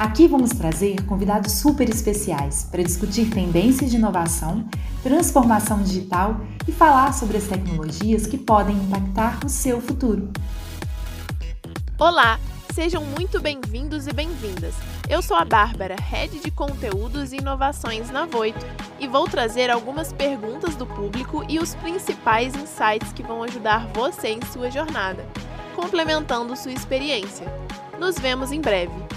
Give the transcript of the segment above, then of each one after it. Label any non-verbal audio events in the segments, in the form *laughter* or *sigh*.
Aqui vamos trazer convidados super especiais para discutir tendências de inovação, transformação digital e falar sobre as tecnologias que podem impactar o seu futuro. Olá, sejam muito bem-vindos e bem-vindas. Eu sou a Bárbara, Head de Conteúdos e Inovações na Voito, e vou trazer algumas perguntas do público e os principais insights que vão ajudar você em sua jornada, complementando sua experiência. Nos vemos em breve.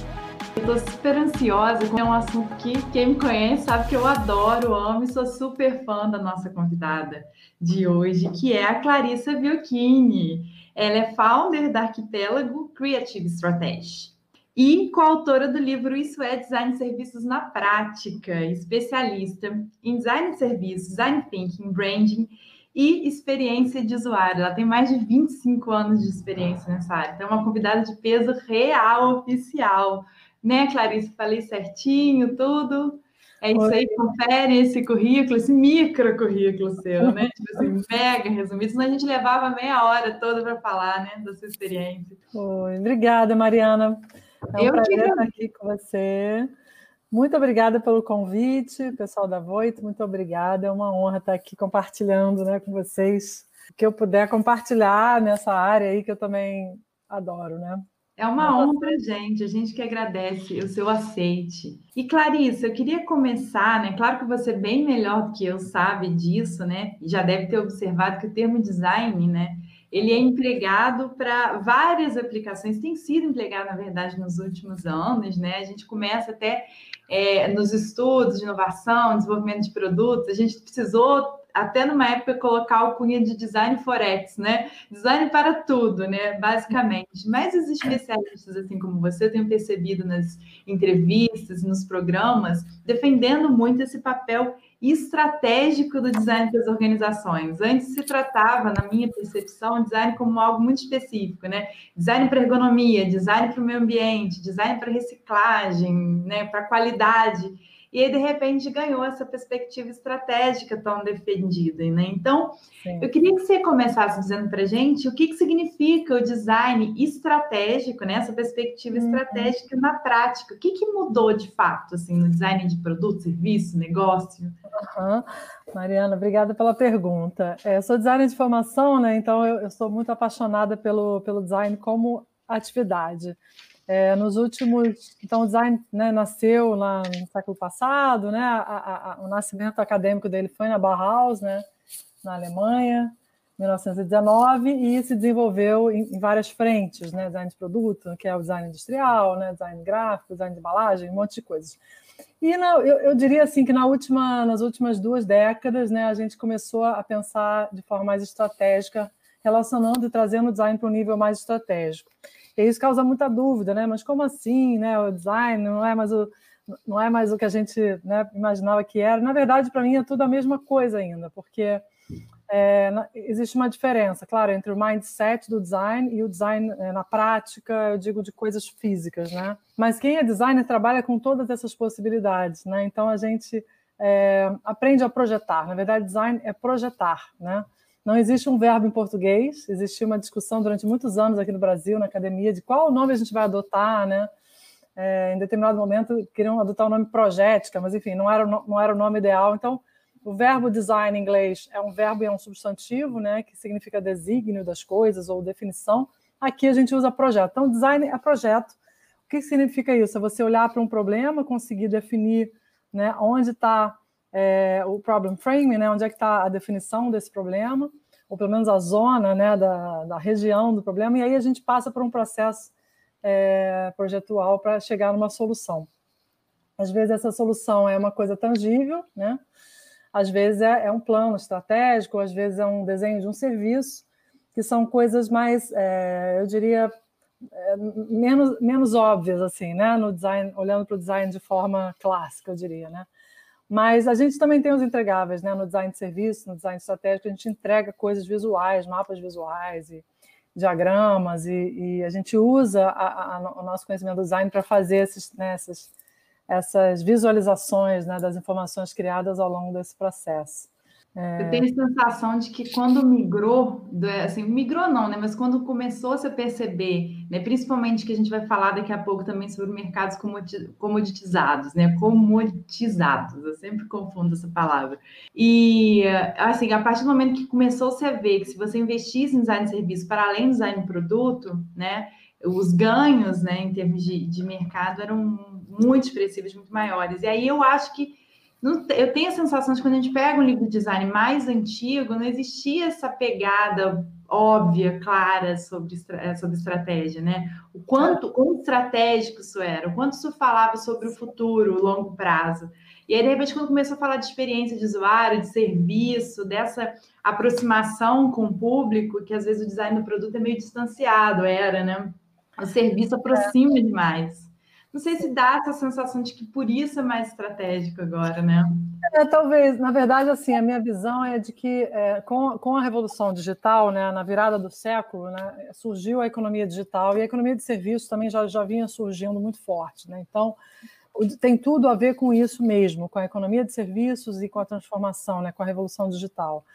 Estou super ansiosa, é um assunto que quem me conhece sabe que eu adoro, amo e sou super fã da nossa convidada de hoje, que é a Clarissa Biocchini. Ela é founder da Arquipélago Creative Strategy e coautora do livro Isso é Design de Serviços na Prática, especialista em design de serviços, design thinking, branding e experiência de usuário. Ela tem mais de 25 anos de experiência nessa área, então é uma convidada de peso real, oficial né, Clarice? Falei certinho, tudo. É isso Oi. aí, confere esse currículo, esse micro currículo seu, né? tipo assim, *laughs* mega resumido, senão a gente levava meia hora toda para falar, né, da sua experiência. Oi, obrigada, Mariana. É um Eu prazer estar aqui com você. Muito obrigada pelo convite, pessoal da Voito, muito obrigada. É uma honra estar aqui compartilhando né, com vocês o que eu puder compartilhar nessa área aí que eu também adoro, né? É uma honra para a gente, a gente que agradece o seu aceite. E Clarissa, eu queria começar, né? Claro que você é bem melhor do que eu sabe disso, né? E já deve ter observado que o termo design, né? Ele é empregado para várias aplicações, tem sido empregado, na verdade, nos últimos anos, né? A gente começa até é, nos estudos de inovação, desenvolvimento de produtos, a gente precisou até numa época colocar alcunha de design forex, né? Design para tudo, né? Basicamente. Mas os especialistas, assim como você, tenho percebido nas entrevistas, nos programas, defendendo muito esse papel estratégico do design das organizações. Antes se tratava, na minha percepção, design como algo muito específico, né? Design para ergonomia, design para o meio ambiente, design para reciclagem, né? Para qualidade e aí, de repente, ganhou essa perspectiva estratégica tão defendida. Né? Então, Sim. eu queria que você começasse dizendo para a gente o que, que significa o design estratégico, né? essa perspectiva uhum. estratégica na prática. O que, que mudou de fato assim, no design de produto, serviço, negócio? Uhum. Mariana, obrigada pela pergunta. É, sou designer de formação, né? então eu, eu sou muito apaixonada pelo, pelo design como atividade. É, nos últimos, então o design né, nasceu lá no século passado, né? A, a, o nascimento acadêmico dele foi na Bauhaus, né? Na Alemanha, 1919, e se desenvolveu em, em, várias frentes, né? Design de produto, que é o design industrial, né? Design gráfico, design de embalagem, um monte de coisas. E na, eu, eu, diria assim que na última, nas últimas duas décadas, né? A gente começou a pensar de forma mais estratégica, relacionando e trazendo o design para um nível mais estratégico. E isso causa muita dúvida, né? Mas como assim, né? O design não é mais o, não é mais o que a gente né, imaginava que era. Na verdade, para mim é tudo a mesma coisa ainda, porque é, existe uma diferença, claro, entre o mindset do design e o design é, na prática, eu digo de coisas físicas, né? Mas quem é designer trabalha com todas essas possibilidades, né? Então a gente é, aprende a projetar. Na verdade, design é projetar, né? Não existe um verbo em português. Existiu uma discussão durante muitos anos aqui no Brasil, na academia, de qual nome a gente vai adotar, né? É, em determinado momento queriam adotar o nome projética, mas enfim, não era, não era o nome ideal. Então, o verbo design em inglês é um verbo e é um substantivo, né, que significa desígnio das coisas ou definição. Aqui a gente usa projeto. Então, design é projeto. O que significa isso? É você olhar para um problema, conseguir definir né, onde está é, o problem framing, né, onde é que está a definição desse problema, ou pelo menos a zona né, da, da região do problema, e aí a gente passa por um processo é, projetual para chegar numa solução. Às vezes essa solução é uma coisa tangível, né? às vezes é, é um plano estratégico, às vezes é um desenho de um serviço, que são coisas mais, é, eu diria, é, menos, menos óbvias, assim, né? no design, olhando para o design de forma clássica, eu diria, né? Mas a gente também tem os entregáveis, né? No design de serviço, no design estratégico, a gente entrega coisas visuais, mapas visuais e diagramas, e, e a gente usa a, a, o nosso conhecimento do design para fazer esses, né, essas, essas visualizações né, das informações criadas ao longo desse processo. É... Eu tenho a sensação de que quando migrou, assim, migrou não, né? Mas quando começou -se a perceber, né? Principalmente que a gente vai falar daqui a pouco também sobre mercados comoditizados, né? Comoditizados, eu sempre confundo essa palavra. E assim, a partir do momento que começou-se a ver que se você investisse em design de serviço para além do design de produto, né? Os ganhos, né, em termos de, de mercado eram muito expressivos, muito maiores. E aí eu acho que não, eu tenho a sensação de que quando a gente pega um livro de design mais antigo, não existia essa pegada óbvia, clara sobre, eh, sobre estratégia, né? O quanto, quão estratégico isso era, o quanto isso falava sobre o futuro, o longo prazo. E aí, de repente, quando começou a falar de experiência de usuário, de serviço, dessa aproximação com o público, que às vezes o design do produto é meio distanciado, era, né? O serviço aproxima demais. Não sei se dá essa sensação de que por isso é mais estratégico agora, né? É, talvez, na verdade, assim, a minha visão é de que é, com, com a revolução digital, né, na virada do século, né, surgiu a economia digital e a economia de serviços também já, já vinha surgindo muito forte. Né? Então, tem tudo a ver com isso mesmo, com a economia de serviços e com a transformação, né, com a revolução digital.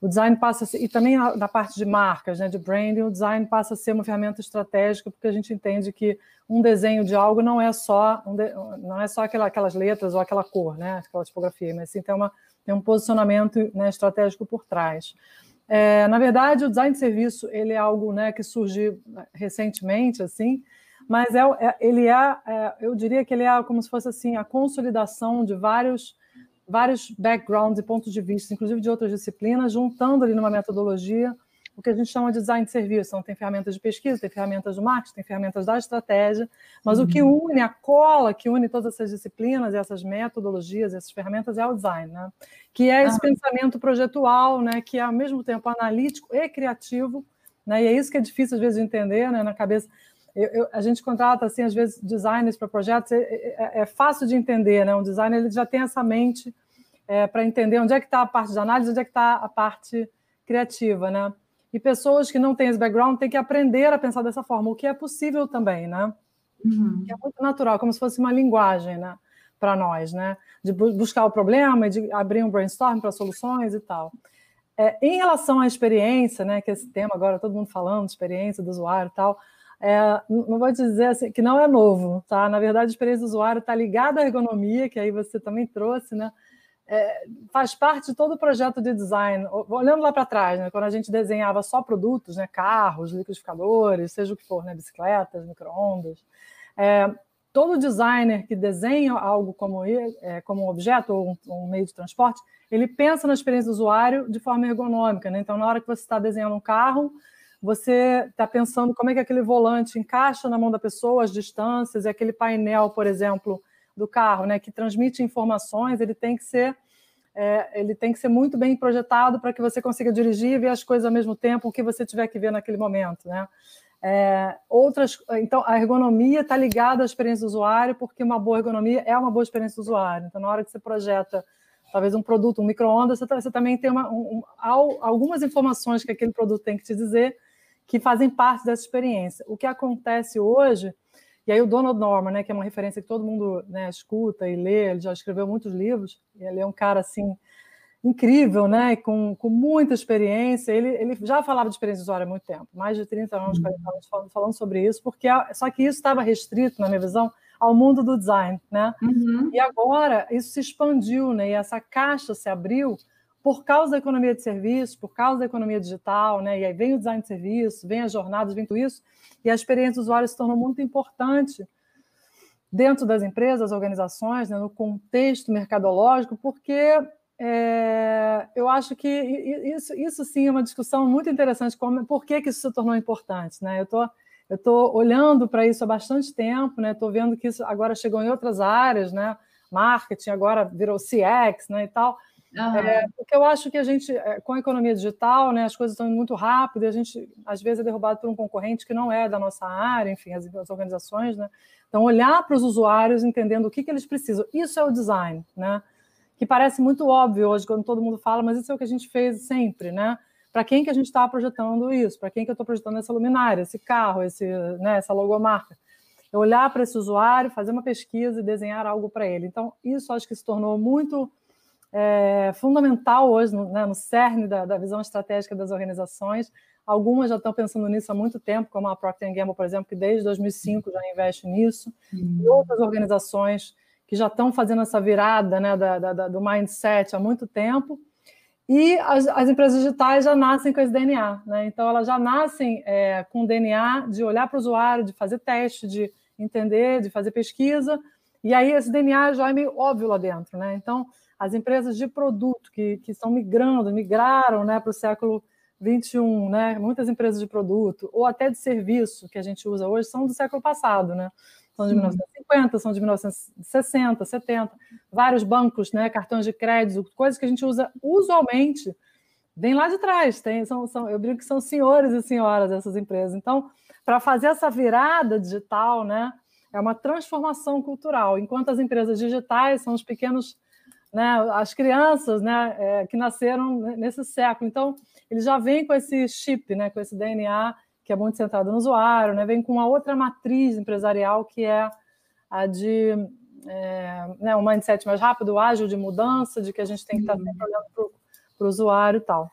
O design passa ser, e também na parte de marcas, né, de branding, o design passa a ser uma ferramenta estratégica, porque a gente entende que um desenho de algo não é só, um de, não é só aquela, aquelas letras ou aquela cor, né, aquela tipografia, mas sim tem, uma, tem um posicionamento né, estratégico por trás. É, na verdade, o design de serviço ele é algo né, que surgiu recentemente, assim, mas é, é ele é, é, eu diria que ele é como se fosse assim a consolidação de vários vários backgrounds e pontos de vista, inclusive de outras disciplinas, juntando ali numa metodologia o que a gente chama de design de serviço. Então, tem ferramentas de pesquisa, tem ferramentas de marketing, tem ferramentas da estratégia, mas uhum. o que uhum. une, a cola que une todas essas disciplinas, essas metodologias, essas ferramentas é o design, né? que é esse ah. pensamento projetual, né? que é ao mesmo tempo analítico e criativo, né? e é isso que é difícil às vezes de entender né? na cabeça. Eu, eu, a gente contrata, assim, às vezes, designers para projetos, é, é, é, fácil de entender, né? Um designer ele já tem essa mente é, para entender onde é que está a parte de análise, onde é que está a parte criativa, né? E pessoas que não têm esse background têm que aprender a pensar dessa forma, o que é possível também, né? Uhum. é muito natural, como se fosse uma linguagem, né? Para nós, né? De buscar o problema de abrir um brainstorm para soluções e tal. É, em relação à experiência, né? Que esse tema agora todo mundo falando, experiência do usuário e tal é, não vou dizer assim, que não é novo, tá? Na verdade, a experiência do usuário está ligada à ergonomia, que aí você também trouxe, né? É, faz parte de todo o projeto de design. Olhando lá para trás, né, quando a gente desenhava só produtos, né, carros, liquidificadores, seja o que for, né, bicicletas, microondas, é, todo designer que desenha algo como, é, como um objeto ou um, um, meio de transporte, ele pensa na experiência do usuário de forma ergonômica. Né? Então, na hora que você está desenhando um carro, você está pensando como é que aquele volante encaixa na mão da pessoa, as distâncias, e aquele painel, por exemplo, do carro, né, que transmite informações, ele tem que ser é, ele tem que ser muito bem projetado para que você consiga dirigir e ver as coisas ao mesmo tempo, o que você tiver que ver naquele momento, né? É, outras, então, a ergonomia está ligada à experiência do usuário, porque uma boa ergonomia é uma boa experiência do usuário. Então, na hora que você projeta talvez um produto, um micro-ondas, você, você, também tem uma, um, um, algumas informações que aquele produto tem que te dizer que fazem parte dessa experiência. O que acontece hoje, e aí o Donald Norman, né, que é uma referência que todo mundo né, escuta e lê, ele já escreveu muitos livros, ele é um cara assim incrível, né, com, com muita experiência. Ele, ele já falava de experiência de usuário há muito tempo, mais de 30 anos, 40 anos falando, falando sobre isso, porque só que isso estava restrito, na minha visão, ao mundo do design, né? Uhum. E agora isso se expandiu, né? E essa caixa se abriu por causa da economia de serviços, por causa da economia digital, né? E aí vem o design de serviço, vem as jornadas, vem tudo isso, e a experiência do usuário se tornou muito importante dentro das empresas, organizações, né? no contexto mercadológico, porque é, eu acho que isso, isso sim é uma discussão muito interessante, como, por que, que isso se tornou importante, né? Eu tô, eu estou olhando para isso há bastante tempo, né? Vendo que isso agora chegou em outras áreas, né? Marketing agora virou CX, né? E tal. Uhum. É, porque eu acho que a gente, é, com a economia digital, né, as coisas estão indo muito rápido e a gente, às vezes, é derrubado por um concorrente que não é da nossa área, enfim, as, as organizações, né? Então, olhar para os usuários, entendendo o que, que eles precisam. Isso é o design, né? que parece muito óbvio hoje quando todo mundo fala, mas isso é o que a gente fez sempre, né? Para quem que a gente está projetando isso? Para quem que eu estou projetando essa luminária, esse carro, esse, né, essa logomarca? Eu olhar para esse usuário, fazer uma pesquisa e desenhar algo para ele. Então, isso acho que se tornou muito é, fundamental hoje, no, né, no cerne da, da, visão estratégica das organizações. Algumas já estão pensando nisso há muito tempo, como a Procter Gamble, por exemplo, que desde 2005 já investe nisso, uhum. e outras organizações que já estão fazendo essa virada né, da, da, do mindset há muito tempo. E as, as, empresas digitais já nascem com esse DNA, né? Então elas já nascem é, com o DNA de olhar para o usuário, de fazer teste, de entender, de fazer pesquisa, e aí esse DNA já é meio óbvio lá dentro, né? Então as empresas de produto que, que estão migrando, migraram né, para o século 21, né? Muitas empresas de produto, ou até de serviço que a gente usa hoje, são do século passado, né? São de Sim. 1950, são de 1960, 70, vários bancos, né, cartões de crédito, coisas que a gente usa usualmente, vem lá de trás. Tem, são, são, eu brinco que são senhores e senhoras essas empresas. Então, para fazer essa virada digital, né, é uma transformação cultural. Enquanto as empresas digitais são os pequenos, né, as crianças, né, é, que nasceram nesse século. Então, eles já vêm com esse chip, né, com esse DNA que é muito centrado no usuário, né? vem com uma outra matriz empresarial que é a de é, né, um mindset mais rápido, ágil, de mudança, de que a gente tem que estar sempre olhando para o usuário e tal.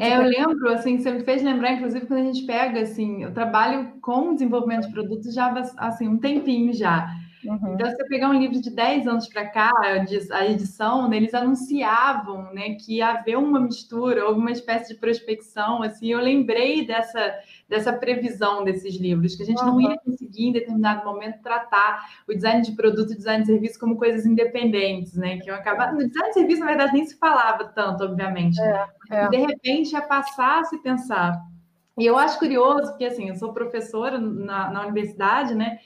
É, eu lembro, assim, você me fez lembrar, inclusive, quando a gente pega, assim, eu trabalho com desenvolvimento de produtos já, assim, um tempinho já. Uhum. Então, se você pegar um livro de 10 anos para cá, a edição, né, eles anunciavam né, que ia haver uma mistura, ou uma espécie de prospecção. Assim, eu lembrei dessa, dessa previsão desses livros, que a gente uhum. não ia conseguir, em determinado momento, tratar o design de produto e o design de serviço como coisas independentes, né? Que eu acabava... No design de serviço, na verdade, nem se falava tanto, obviamente. É, é. De repente, ia passar a se pensar. E eu acho curioso, porque assim, eu sou professora na, na universidade, né?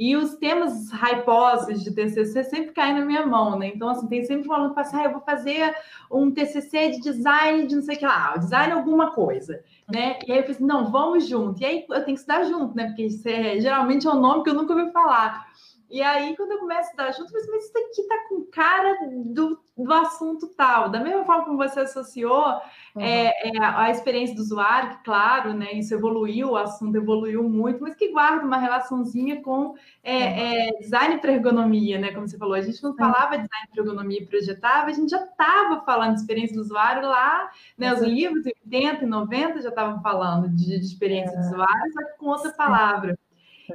E os temas hyposos de TCC sempre caem na minha mão, né? Então, assim, tem sempre um aluno que fala assim, ah, eu vou fazer um TCC de design de não sei o que lá, design alguma coisa, né? E aí eu falei assim, não, vamos junto. E aí eu tenho que estudar junto, né? Porque é, geralmente é um nome que eu nunca ouvi falar. E aí, quando eu começo a dar junto, eu assim, mas isso daqui tá com cara do, do assunto tal. Da mesma forma como você associou uhum. é, é, a experiência do usuário, que, claro, né, isso evoluiu, o assunto evoluiu muito, mas que guarda uma relaçãozinha com é, uhum. design para ergonomia, né? Como você falou, a gente não falava de design para ergonomia e projetava, a gente já estava falando de experiência do usuário lá, né? Os livros em 80 e 90 já estavam falando de, de experiência do é. usuário, só que com outra palavra.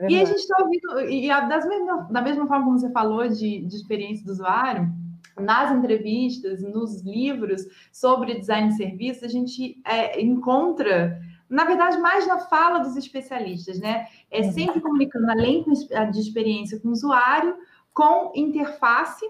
É e a gente está ouvindo, e das mesma, da mesma forma como você falou de, de experiência do usuário, nas entrevistas, nos livros sobre design de serviços, a gente é, encontra, na verdade, mais na fala dos especialistas, né? É uhum. sempre comunicando, além de experiência com o usuário, com interface,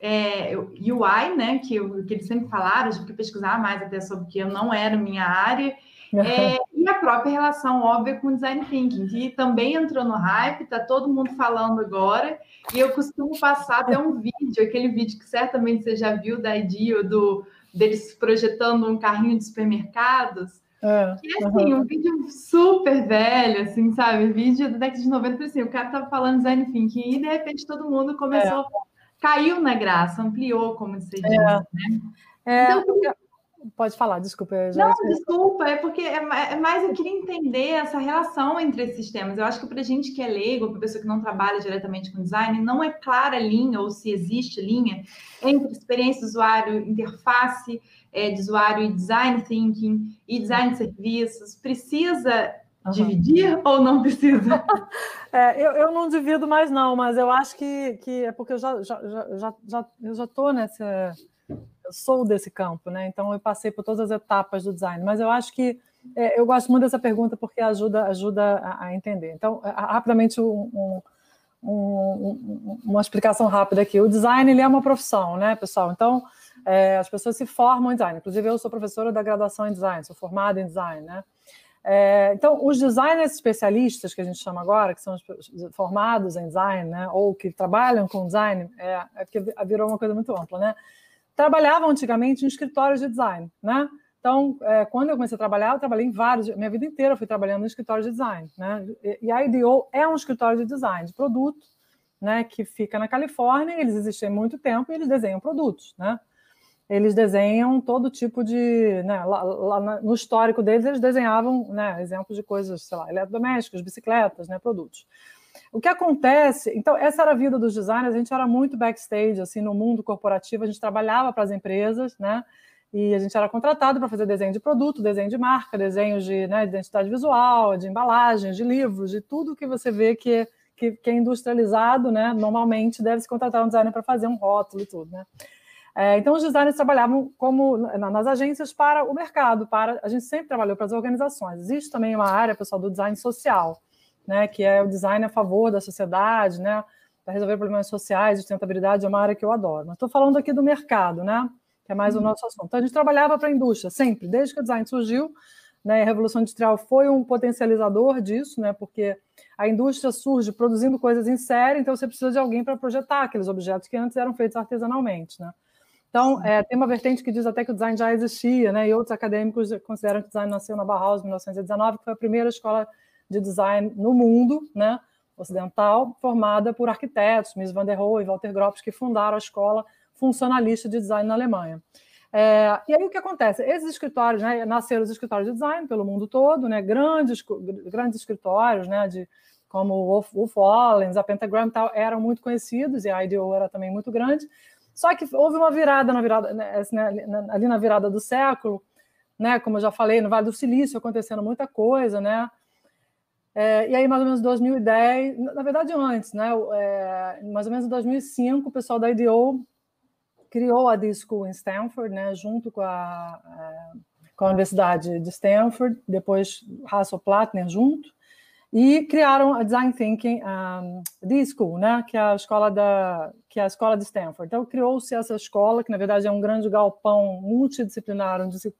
é, UI, né? Que, que eles sempre falaram, eu tive que pesquisar mais até sobre que eu não era minha área, é, e a própria relação óbvia com design thinking, que também entrou no hype, está todo mundo falando agora, e eu costumo passar até um vídeo, aquele vídeo que certamente você já viu da IDEO, do, deles projetando um carrinho de supermercados, é, que é assim, uhum. um vídeo super velho, assim, sabe? Vídeo da década de 90, assim, o cara estava falando design thinking, e de repente todo mundo começou, é. caiu na graça, ampliou, como você é. disse, né? É, então, Pode falar, desculpa. Já... Não, desculpa, é porque é, é mais eu queria entender essa relação entre esses temas. Eu acho que para gente que é leigo, para pessoa que não trabalha diretamente com design, não é clara a linha, ou se existe linha, entre experiência do usuário, interface é, de usuário e design thinking e design de serviços. Precisa uhum. dividir ou não precisa? *laughs* é, eu, eu não divido mais, não, mas eu acho que, que é porque eu já, já, já, já, eu já estou nessa sou desse campo, né? Então eu passei por todas as etapas do design, mas eu acho que é, eu gosto muito dessa pergunta porque ajuda, ajuda a, a entender. Então, rapidamente um, um, um, uma explicação rápida aqui. O design ele é uma profissão, né, pessoal? Então é, as pessoas se formam em design. Inclusive eu sou professora da graduação em design, sou formada em design, né? É, então, os designers especialistas, que a gente chama agora, que são formados em design, né, ou que trabalham com design, é, é porque virou uma coisa muito ampla, né? Trabalhava antigamente em escritórios de design, né? Então, é, quando eu comecei a trabalhar, eu trabalhei em vários, minha vida inteira eu fui trabalhando em escritório de design, né? E, e a IDEO é um escritório de design, de produto, né, que fica na Califórnia, eles existem há muito tempo e eles desenham produtos, né? Eles desenham todo tipo de, né, lá, lá, no histórico deles eles desenhavam, né, exemplos de coisas, sei lá, eletrodomésticos, bicicletas, né, produtos. O que acontece, então essa era a vida dos designers, a gente era muito backstage assim no mundo corporativo, a gente trabalhava para as empresas, né? E a gente era contratado para fazer desenho de produto, desenho de marca, desenhos de né, identidade visual, de embalagens, de livros, de tudo que você vê que, que, que é industrializado, né? Normalmente deve se contratar um designer para fazer um rótulo e tudo, né? É, então, os designers trabalhavam como nas agências para o mercado, para a gente sempre trabalhou para as organizações. Existe também uma área, pessoal, do design social, né, que é o design a favor da sociedade, né, para resolver problemas sociais, sustentabilidade, é uma área que eu adoro. Mas estou falando aqui do mercado, né, que é mais uhum. o nosso assunto. Então, a gente trabalhava para a indústria, sempre, desde que o design surgiu, né, a Revolução Industrial foi um potencializador disso, né, porque a indústria surge produzindo coisas em série, então você precisa de alguém para projetar aqueles objetos que antes eram feitos artesanalmente, né. Então, é, tem uma vertente que diz até que o design já existia, né? E outros acadêmicos consideram que o design nasceu na Bauhaus em 1919, que foi a primeira escola de design no mundo, né? Ocidental, formada por arquitetos, Mies van der Rohe e Walter Gropius, que fundaram a escola funcionalista de design na Alemanha. É, e aí o que acontece? Esses escritórios, né, nasceram os escritórios de design pelo mundo todo, né, grandes, grandes escritórios, né, de, como o Wolf, Wallens, a Pentagram tal, eram muito conhecidos, e a IDEO era também muito grande, só que houve uma virada, na virada né, né, ali na virada do século, né, como eu já falei, no Vale do Silício acontecendo muita coisa, né? É, e aí, mais ou menos 2010, na verdade antes, né? É, mais ou menos em 2005, o pessoal da IDEO criou a D-School em Stanford, né, junto com a, é, com a Universidade de Stanford, depois Hasso-Plattner junto, e criaram a Design Thinking um, D-School, né, que é a escola da que é a escola de Stanford. Então criou-se essa escola que na verdade é um grande galpão multidisciplinar onde se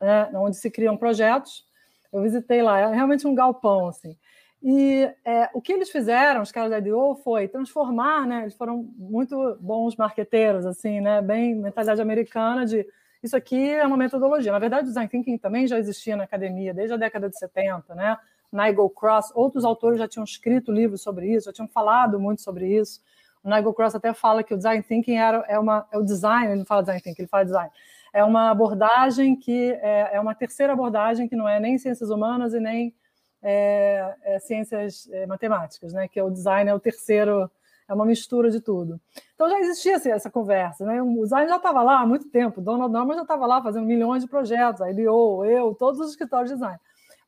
né, onde se criam projetos. Eu visitei lá, é realmente um galpão assim. E é, o que eles fizeram, os caras da IDEO, foi transformar, né? Eles foram muito bons marqueteiros, assim, né? Bem mentalidade americana de isso aqui é uma metodologia. Na verdade, o design thinking também já existia na academia desde a década de 70, né? Nigel Cross, outros autores já tinham escrito livros sobre isso, já tinham falado muito sobre isso. O Nigel Cross até fala que o design thinking era, é, uma, é o design, ele não fala design thinking, ele fala design. É uma abordagem que é, é uma terceira abordagem que não é nem ciências humanas e nem é, é, ciências é, matemáticas, né? Que é o design é o terceiro, é uma mistura de tudo. Então já existia assim, essa conversa, né? O design já estava lá há muito tempo. Donald Norman já estava lá fazendo milhões de projetos, a IDEO, eu, todos os escritórios de design.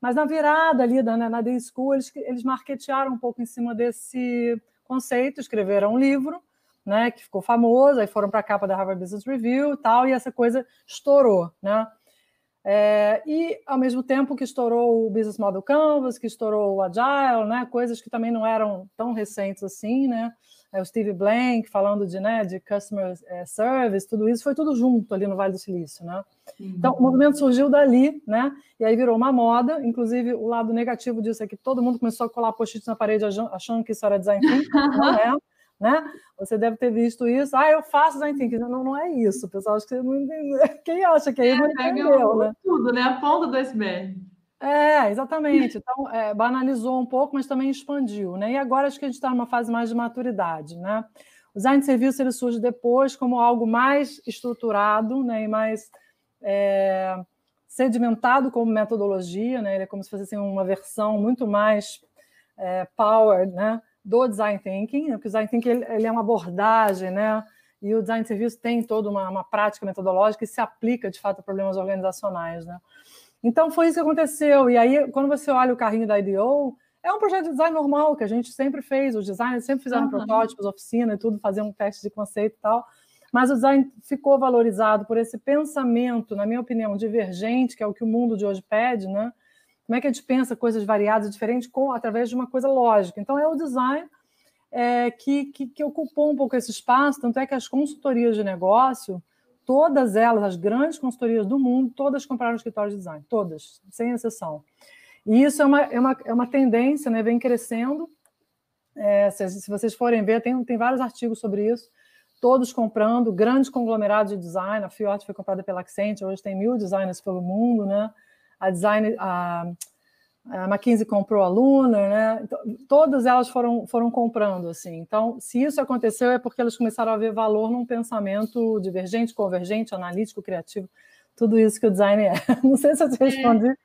Mas na virada ali da, né, na Day School, eles, eles marketearam um pouco em cima desse conceito, escreveram um livro, né, que ficou famoso, aí foram para a capa da Harvard Business Review e tal, e essa coisa estourou, né? É, e ao mesmo tempo que estourou o Business Model Canvas, que estourou o Agile, né, coisas que também não eram tão recentes assim, né? É, o Steve Blank falando de, né, de customer é, service, tudo isso foi tudo junto ali no Vale do Silício, né? Uhum. Então, o movimento surgiu dali, né? E aí virou uma moda. Inclusive, o lado negativo disso é que todo mundo começou a colar post-its na parede achando que isso era design thinking, não é? Né? Você deve ter visto isso. Ah, eu faço design thinking. Não, não é isso, pessoal. Acho que não entendeu. *laughs* Quem acha que é, não entendeu, né? Tudo, né? A ponta do iceberg. É, exatamente. Então, é, banalizou um pouco, mas também expandiu, né? E agora acho que a gente está numa fase mais de maturidade, né? O design de serviço ele surge depois como algo mais estruturado, né? E mais é, sedimentado como metodologia, né? Ele é como se fosse assim, uma versão muito mais é, power, né? Do design thinking. Porque o design thinking ele, ele, é uma abordagem, né? E o design de serviço tem toda uma, uma prática metodológica e se aplica de fato a problemas organizacionais, né? Então foi isso que aconteceu. E aí, quando você olha o carrinho da IDO, é um projeto de design normal que a gente sempre fez. Os designers sempre fizeram uhum. protótipos, oficina e tudo, faziam um teste de conceito e tal. Mas o design ficou valorizado por esse pensamento, na minha opinião, divergente, que é o que o mundo de hoje pede, né? Como é que a gente pensa coisas variadas e diferentes com, através de uma coisa lógica? Então, é o design é, que, que, que ocupou um pouco esse espaço, tanto é que as consultorias de negócio todas elas, as grandes consultorias do mundo, todas compraram escritórios de design, todas, sem exceção. E isso é uma, é uma, é uma tendência, né, vem crescendo. É, se, se, vocês forem ver, tem, tem vários artigos sobre isso, todos comprando, grandes conglomerados de design. A Fiat foi comprada pela Accenture, hoje tem mil designers pelo mundo, né? A design, a, a McKinsey comprou a Luna, né? Então, todas elas foram, foram comprando, assim. Então, se isso aconteceu, é porque elas começaram a ver valor num pensamento divergente, convergente, analítico, criativo, tudo isso que o design é. *laughs* Não sei se eu te é. respondi. É.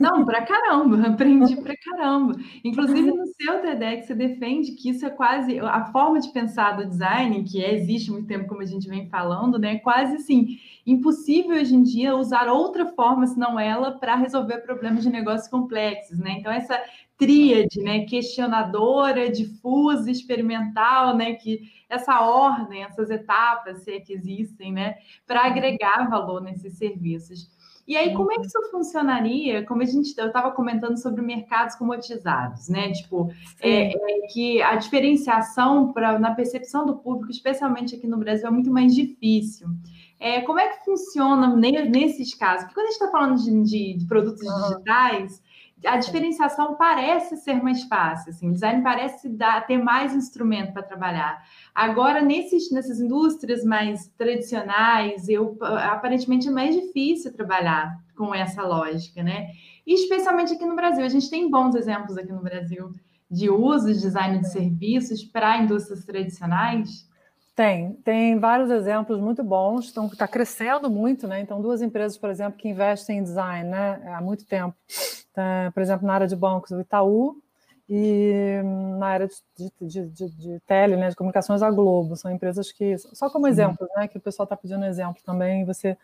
Não, pra caramba, aprendi pra caramba. Inclusive no seu TEDx você defende que isso é quase a forma de pensar do design, que existe muito tempo, como a gente vem falando, né? Quase assim, impossível hoje em dia usar outra forma senão ela para resolver problemas de negócios complexos, né? Então essa tríade, né, questionadora, difusa, experimental, né, que essa ordem, essas etapas, se é que existem, né, para agregar valor nesses serviços. E aí, como é que isso funcionaria? Como a gente, eu estava comentando sobre mercados comodizados, né? Tipo, é, é, que a diferenciação pra, na percepção do público, especialmente aqui no Brasil, é muito mais difícil. É, como é que funciona nesses casos? Porque quando a gente está falando de, de, de produtos uhum. digitais, a diferenciação parece ser mais fácil, assim, o design parece dar, ter mais instrumento para trabalhar. Agora, nesses, nessas indústrias mais tradicionais, eu, aparentemente é mais difícil trabalhar com essa lógica, né? E especialmente aqui no Brasil. A gente tem bons exemplos aqui no Brasil de uso de design de serviços para indústrias tradicionais. Tem, tem vários exemplos muito bons, então está crescendo muito, né? Então, duas empresas, por exemplo, que investem em design né, há muito tempo, tá, por exemplo, na área de bancos, o Itaú, e na área de, de, de, de tele, né, de comunicações, a Globo, são empresas que, só como exemplo, né, que o pessoal está pedindo exemplo também, você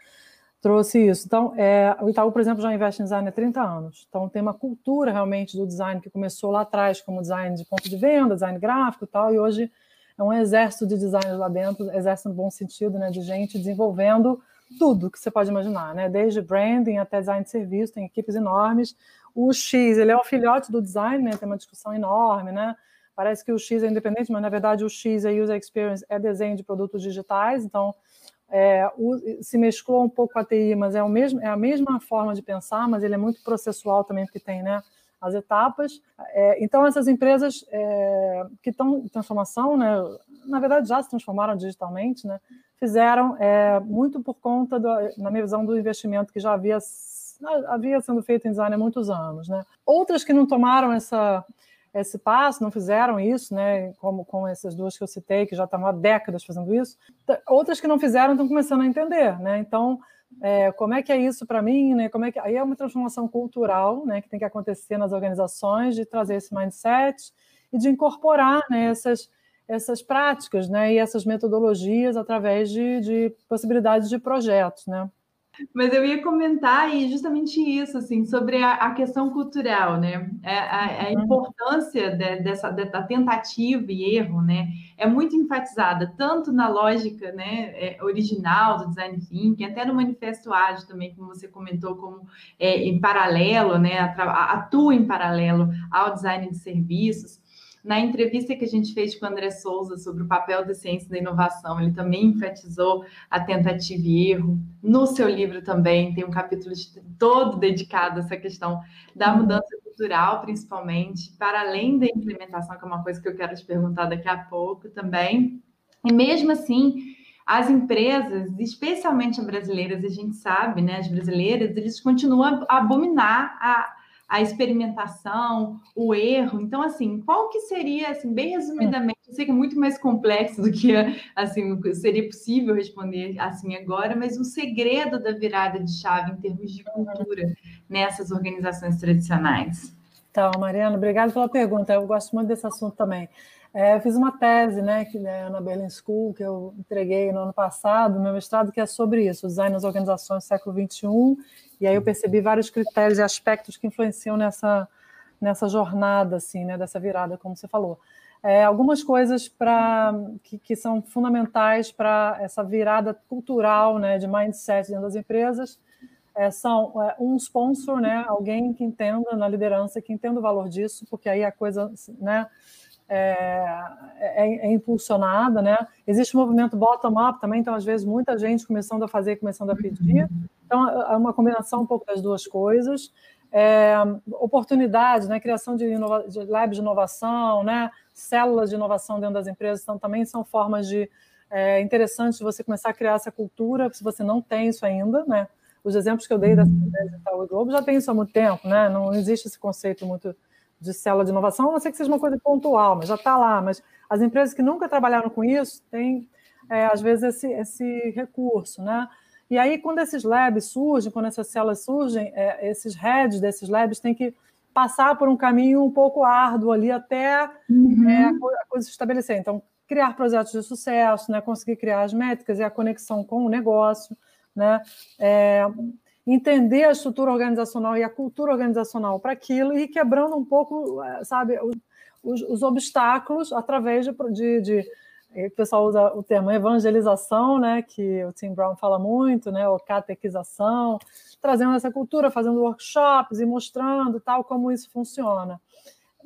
trouxe isso. Então, é, o Itaú, por exemplo, já investe em design há 30 anos, então tem uma cultura realmente do design que começou lá atrás como design de ponto de venda, design gráfico e tal, e hoje é um exército de designers lá dentro, exército no bom sentido, né, de gente desenvolvendo tudo que você pode imaginar, né, desde branding até design de serviço, tem equipes enormes. O X, ele é um filhote do design, né, tem uma discussão enorme, né, parece que o X é independente, mas na verdade o X é user experience, é desenho de produtos digitais, então é, o, se mesclou um pouco a TI, mas é, o mesmo, é a mesma forma de pensar, mas ele é muito processual também, porque tem, né, as etapas. É, então, essas empresas é, que estão em transformação, né, na verdade já se transformaram digitalmente, né, fizeram é, muito por conta, do, na minha visão, do investimento que já havia, havia sendo feito em design há muitos anos. Né. Outras que não tomaram essa, esse passo, não fizeram isso, né, como com essas duas que eu citei, que já estão há décadas fazendo isso, outras que não fizeram estão começando a entender. Né, então, é, como é que é isso para mim, né? Como é que aí é uma transformação cultural, né, que tem que acontecer nas organizações de trazer esse mindset e de incorporar né, essas essas práticas, né, e essas metodologias através de, de possibilidades de projetos, né? Mas eu ia comentar aí justamente isso, assim, sobre a, a questão cultural, né? É, a, a, uhum. importância de, dessa da tentativa e erro, né? É muito enfatizada tanto na lógica, né, é, original do design thinking, até no manifesto ágil também, como você comentou, como é, em paralelo, né? Atua em paralelo ao design de serviços. Na entrevista que a gente fez com o André Souza sobre o papel da ciência da inovação, ele também enfatizou a tentativa e erro. No seu livro também tem um capítulo todo dedicado a essa questão da mudança cultural, principalmente, para além da implementação, que é uma coisa que eu quero te perguntar daqui a pouco também. E mesmo assim, as empresas, especialmente as brasileiras, a gente sabe, né, as brasileiras, eles continuam a abominar a a experimentação, o erro. Então, assim, qual que seria, assim, bem resumidamente, eu sei que é muito mais complexo do que, assim, seria possível responder assim agora, mas o segredo da virada de chave em termos de cultura nessas organizações tradicionais. Então, Mariana, obrigada pela pergunta. Eu gosto muito desse assunto também. É, eu fiz uma tese, né, que é na Berlin School, que eu entreguei no ano passado, meu mestrado, que é sobre isso, design nas organizações do século XXI e aí eu percebi vários critérios e aspectos que influenciam nessa, nessa jornada, assim, né, dessa virada, como você falou. É, algumas coisas para que, que, são fundamentais para essa virada cultural, né, de mindset dentro das empresas, é, são é, um sponsor, né, alguém que entenda na liderança, que entenda o valor disso, porque aí a coisa, né, é, é, é, impulsionada, né? Existe um movimento bottom-up também, então às vezes muita gente começando a fazer, começando a pedir. Então é uma combinação um pouco das duas coisas. É, oportunidades, né? Criação de, inova de labs de inovação, né? Células de inovação dentro das empresas, então também são formas de é, interessantes de você começar a criar essa cultura, se você não tem isso ainda, né? os exemplos que eu dei da Itaú Globo já tem isso há muito tempo, né? Não existe esse conceito muito de célula de inovação, a não ser que seja uma coisa pontual, mas já está lá. Mas as empresas que nunca trabalharam com isso têm, é, às vezes, esse, esse recurso, né? E aí, quando esses labs surgem, quando essas células surgem, é, esses heads desses labs têm que passar por um caminho um pouco árduo ali até uhum. é, a coisa se estabelecer. Então, criar projetos de sucesso, né, conseguir criar as métricas e a conexão com o negócio, né, é, entender a estrutura organizacional e a cultura organizacional para aquilo e quebrando um pouco, sabe, os, os obstáculos através de, de, de, o pessoal usa o termo evangelização, né, que o Tim Brown fala muito, né, ou catequização, trazendo essa cultura, fazendo workshops e mostrando tal como isso funciona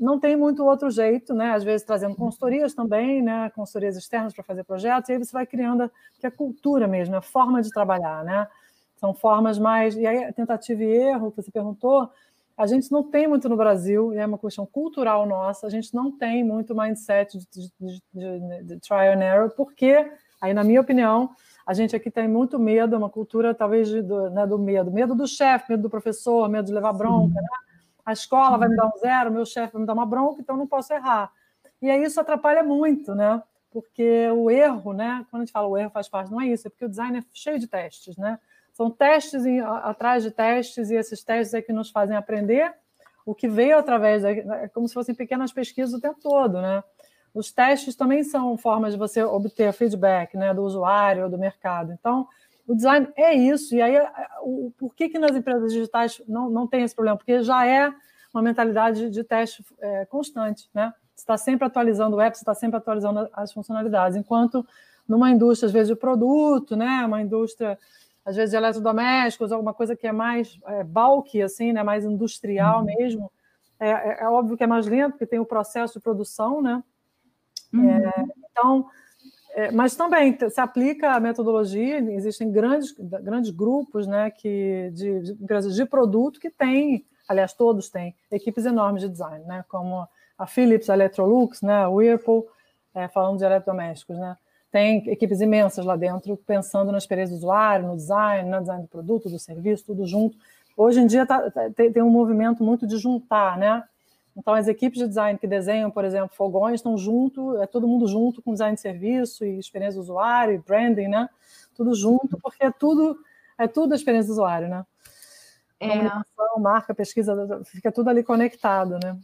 não tem muito outro jeito, né? Às vezes trazendo consultorias também, né? Consultorias externas para fazer projetos, e aí você vai criando que é cultura mesmo, a forma de trabalhar, né? São formas mais. E aí, tentativa e erro, que você perguntou, a gente não tem muito no Brasil, e é uma questão cultural nossa, a gente não tem muito mindset de, de, de, de trial and error, porque, aí, na minha opinião, a gente aqui tem muito medo, uma cultura talvez do, né, do medo, medo do chefe, medo do professor, medo de levar bronca, né? a escola vai me dar um zero, meu chefe vai me dar uma bronca, então não posso errar. E aí isso atrapalha muito, né? Porque o erro, né? Quando a gente fala o erro faz parte, não é isso, é porque o design é cheio de testes, né? São testes em, atrás de testes, e esses testes é que nos fazem aprender o que veio através, da, é como se fossem pequenas pesquisas o tempo todo, né? Os testes também são formas de você obter feedback né, do usuário ou do mercado. Então, o design é isso. E aí, o, por que, que nas empresas digitais não, não tem esse problema? Porque já é uma mentalidade de teste é, constante, né? Você está sempre atualizando o app, você está sempre atualizando as funcionalidades. Enquanto numa indústria, às vezes, de produto, né? Uma indústria, às vezes, de eletrodomésticos, alguma coisa que é mais é, bulky, assim, né? Mais industrial uhum. mesmo. É, é, é, óbvio que é mais lento, porque tem o processo de produção, né? Uhum. É, então, é, mas também se aplica a metodologia, existem grandes, grandes grupos né, que, de, de, empresas de produto que têm, aliás, todos têm, equipes enormes de design, né, como a Philips, a Electrolux, né, a Whirlpool, é, falando de eletrodomésticos. Né, tem equipes imensas lá dentro, pensando na experiência do usuário, no design, no design do produto, do serviço, tudo junto. Hoje em dia tá, tá tem, tem um movimento muito de juntar, né? Então, as equipes de design que desenham, por exemplo, fogões, estão junto, é todo mundo junto com design de serviço e experiência do usuário, e branding, né? Tudo junto, porque é tudo, é tudo a experiência do usuário, né? É. Comunicação, marca, pesquisa, fica tudo ali conectado, né?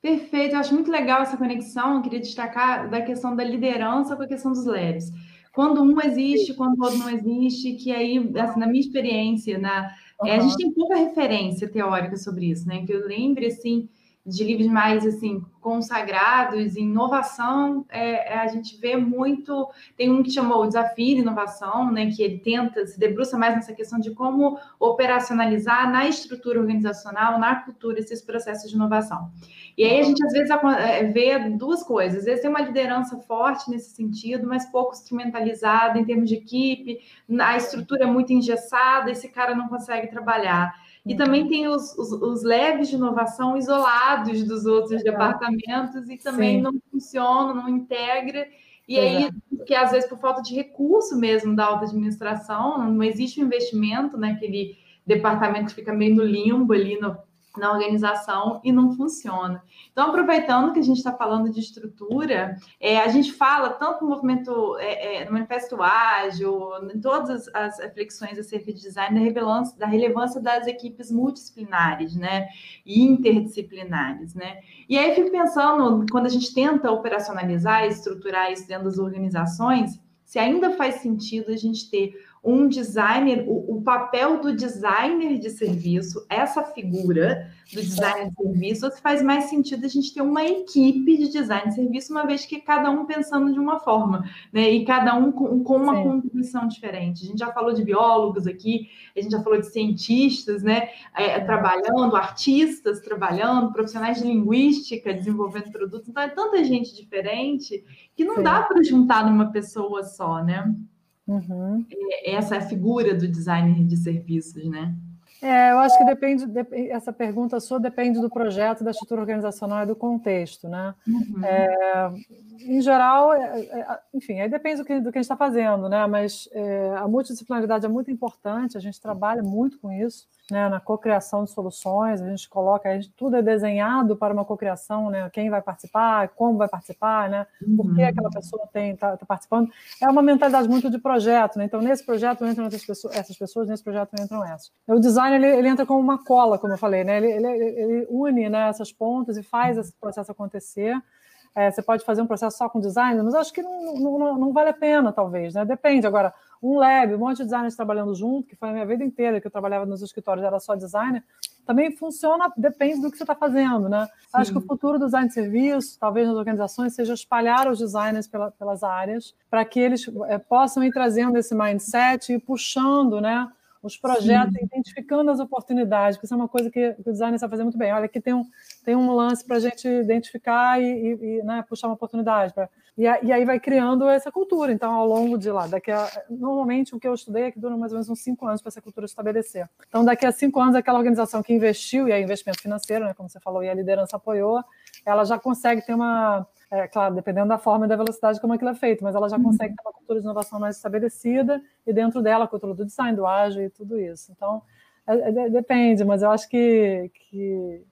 Perfeito, eu acho muito legal essa conexão. Eu queria destacar da questão da liderança com a questão dos labs. Quando um existe, quando o outro não existe, que aí, assim, na minha experiência, na, uhum. é, a gente tem pouca referência teórica sobre isso, né? Que eu lembre, assim, de livros mais assim consagrados inovação, é, é, a gente vê muito. Tem um que chamou o Desafio de Inovação, né, que ele tenta se debruça mais nessa questão de como operacionalizar na estrutura organizacional, na cultura, esses processos de inovação. E aí a gente às vezes é, vê duas coisas. Às vezes tem uma liderança forte nesse sentido, mas pouco instrumentalizada em termos de equipe, a estrutura é muito engessada, esse cara não consegue trabalhar. E também tem os, os, os, leves de inovação isolados dos outros departamentos e também Sim. não funcionam, não integra. E aí, que às vezes por falta de recurso mesmo da alta administração, não existe um investimento naquele departamento que fica meio no limbo ali no, na organização e não funciona. Então, aproveitando que a gente está falando de estrutura, é, a gente fala tanto no movimento, é, é, no manifesto ágil, em todas as reflexões acerca de design, da relevância, da relevância das equipes multidisciplinares, né, e interdisciplinares, né. E aí fico pensando, quando a gente tenta operacionalizar e estruturar isso dentro das organizações, se ainda faz sentido a gente ter um designer, o, o, papel do designer de serviço, essa figura do designer de serviço, faz mais sentido a gente ter uma equipe de design de serviço, uma vez que cada um pensando de uma forma, né? E cada um com, com uma Sim. contribuição diferente. A gente já falou de biólogos aqui, a gente já falou de cientistas, né? É, trabalhando, artistas trabalhando, profissionais de linguística desenvolvendo produtos. Então, é tanta gente diferente que não Sim. dá para juntar numa pessoa só, né? Uhum. É, essa é a figura do designer de serviços, né? É, eu acho que depende, essa pergunta sua depende do projeto, da estrutura organizacional e do contexto, né? Uhum. É, em geral, é, é, enfim, aí depende do que, do que a gente está fazendo, né? Mas é, a multidisciplinaridade é muito importante, a gente trabalha muito com isso, né? Na cocriação de soluções, a gente coloca, a gente, tudo é desenhado para uma cocriação, né? Quem vai participar, como vai participar, né? Por que uhum. aquela pessoa está tá participando? É uma mentalidade muito de projeto, né? Então, nesse projeto entram essas pessoas, essas pessoas nesse projeto entram essas. O design ele, ele entra como uma cola, como eu falei, né? Ele, ele, ele une né, essas pontas e faz esse processo acontecer. É, você pode fazer um processo só com design, mas acho que não, não, não, vale a pena, talvez, né? Depende. Agora, um lab, um monte de designers trabalhando junto, que foi a minha vida inteira que eu trabalhava nos escritórios, era só designer, também funciona, depende do que você está fazendo, né? Sim. Acho que o futuro do design de serviço, talvez nas organizações, seja espalhar os designers pela, pelas áreas, para que eles é, possam ir trazendo esse mindset e puxando, né? Os projetos, Sim. identificando as oportunidades, porque isso é uma coisa que, o designer sabe fazer muito bem. Olha, aqui tem um, tem um lance para a gente identificar e, e, e né, puxar uma oportunidade. Pra, e, e, aí vai criando essa cultura. Então, ao longo de lá, daqui a, normalmente o que eu estudei é que dura mais ou menos uns cinco anos para essa cultura estabelecer. Então, daqui a cinco anos, aquela organização que investiu, e é investimento financeiro, né, como você falou, e a liderança apoiou, ela já consegue ter uma é, claro, dependendo da forma e da velocidade como aquilo é feito, mas ela já uhum. consegue ter uma cultura de inovação mais estabelecida e dentro dela a cultura do design, do ágil e tudo isso. Então, é, é, depende, mas eu acho que, que,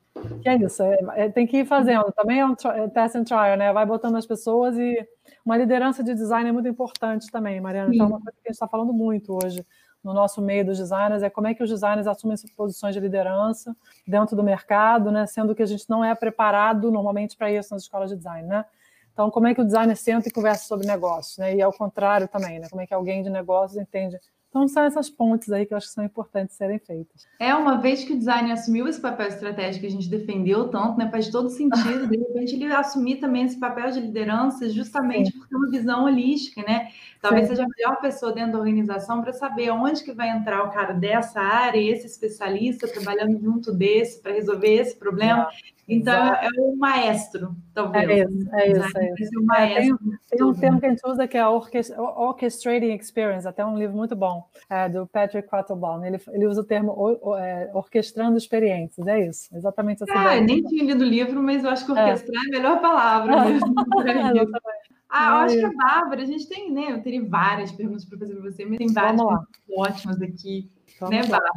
que é isso. É, é tem que ir fazendo. Também é um é test and trial, né? Vai botando as pessoas e uma liderança de design é muito importante também, Mariana. Então, é uma coisa que a gente está falando muito hoje no nosso meio dos designers é como é que os designers assumem posições de liderança dentro do mercado, né? Sendo que a gente não é preparado normalmente para isso nas escolas de design, né? Então, como é que o designer senta e conversa sobre negócios, né? E ao contrário também, né? Como é que alguém de negócios entende então, são essas pontes aí que eu acho que são importantes serem feitas. É, uma vez que o design assumiu esse papel estratégico que a gente defendeu tanto, né, faz todo sentido, de repente ele assumir também esse papel de liderança justamente Sim. por ter uma visão holística, né? Talvez Sim. seja a melhor pessoa dentro da organização para saber onde que vai entrar o cara dessa área, esse especialista trabalhando junto desse para resolver esse problema. Então, Exato. é o maestro, talvez. É isso, é isso. É isso. Maestro é, tem, tem, um termo que a gente usa que é a Orchestrating Experience, até um livro muito bom, é, do Patrick Quattlebaum. Ele, ele usa o termo é, orquestrando experiências, é isso, exatamente assim. Ah, eu nem tinha lido o livro, mas eu acho que orquestrar é, a melhor palavra mesmo. *laughs* Ah, eu acho que a Bárbara, a gente tem, né? Eu teria várias perguntas para fazer para você, mas tem várias ótimas aqui, Vamos né, Bárbara?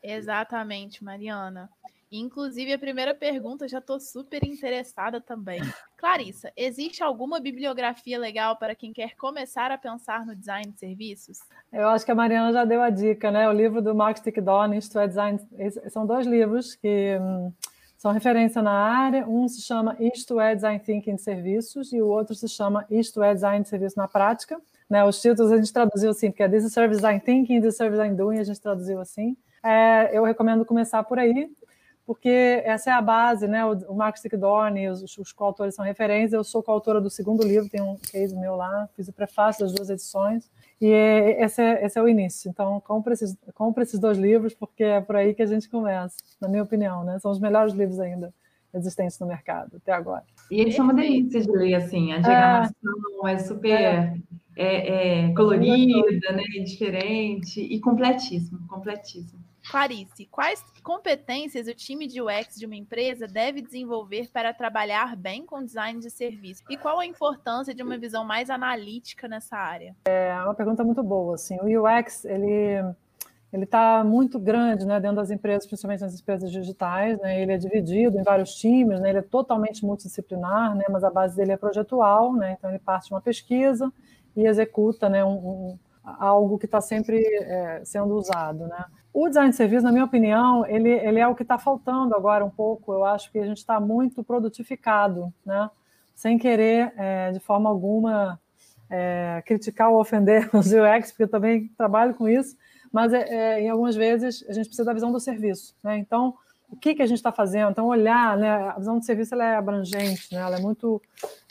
Exatamente, Mariana. Inclusive, a primeira pergunta, já estou super interessada também. *laughs* Clarissa, existe alguma bibliografia legal para quem quer começar a pensar no design de serviços? Eu acho que a Mariana já deu a dica, né? O livro do Mark Stickdorn, Isto é Design, são dois livros que hum, são referência na área. Um se chama Isto é Design Thinking de Serviços e o outro se chama Isto é Design de Serviços na Prática. Né, os títulos a gente traduziu assim, porque é This is Service Design Thinking, This is Service Design Doing, a gente traduziu assim. É, eu recomendo começar por aí porque essa é a base, né? O, o Mark Stickdorn, os, os coautores são referências. Eu sou coautora do segundo livro, tem um case meu lá, fiz o prefácio das duas edições, e é, esse, é, esse é o início. Então, compre esses, compre esses dois livros, porque é por aí que a gente começa, na minha opinião, né? São os melhores livros ainda existentes no mercado até agora. E eles são uma delícia de ler, assim, a diagramação é, é super. É, é colorida, né? diferente e completíssimo, completíssimo. Clarice, quais competências o time de UX de uma empresa deve desenvolver para trabalhar bem com design de serviço? E qual a importância de uma visão mais analítica nessa área? É uma pergunta muito boa. Assim, o UX ele ele está muito grande né, dentro das empresas, principalmente nas empresas digitais. Né, ele é dividido em vários times, né, ele é totalmente multidisciplinar, né, mas a base dele é projetual, né, então ele parte de uma pesquisa e executa né, um, um, algo que está sempre é, sendo usado. Né. O design de serviço, na minha opinião, ele, ele é o que está faltando agora um pouco. Eu acho que a gente está muito produtificado, né? sem querer, é, de forma alguma, é, criticar ou ofender *laughs* os UX, porque eu também trabalho com isso, mas é, é, em algumas vezes a gente precisa da visão do serviço. Né? Então, o que, que a gente está fazendo? Então, olhar, né? a visão do serviço ela é abrangente, né? ela é muito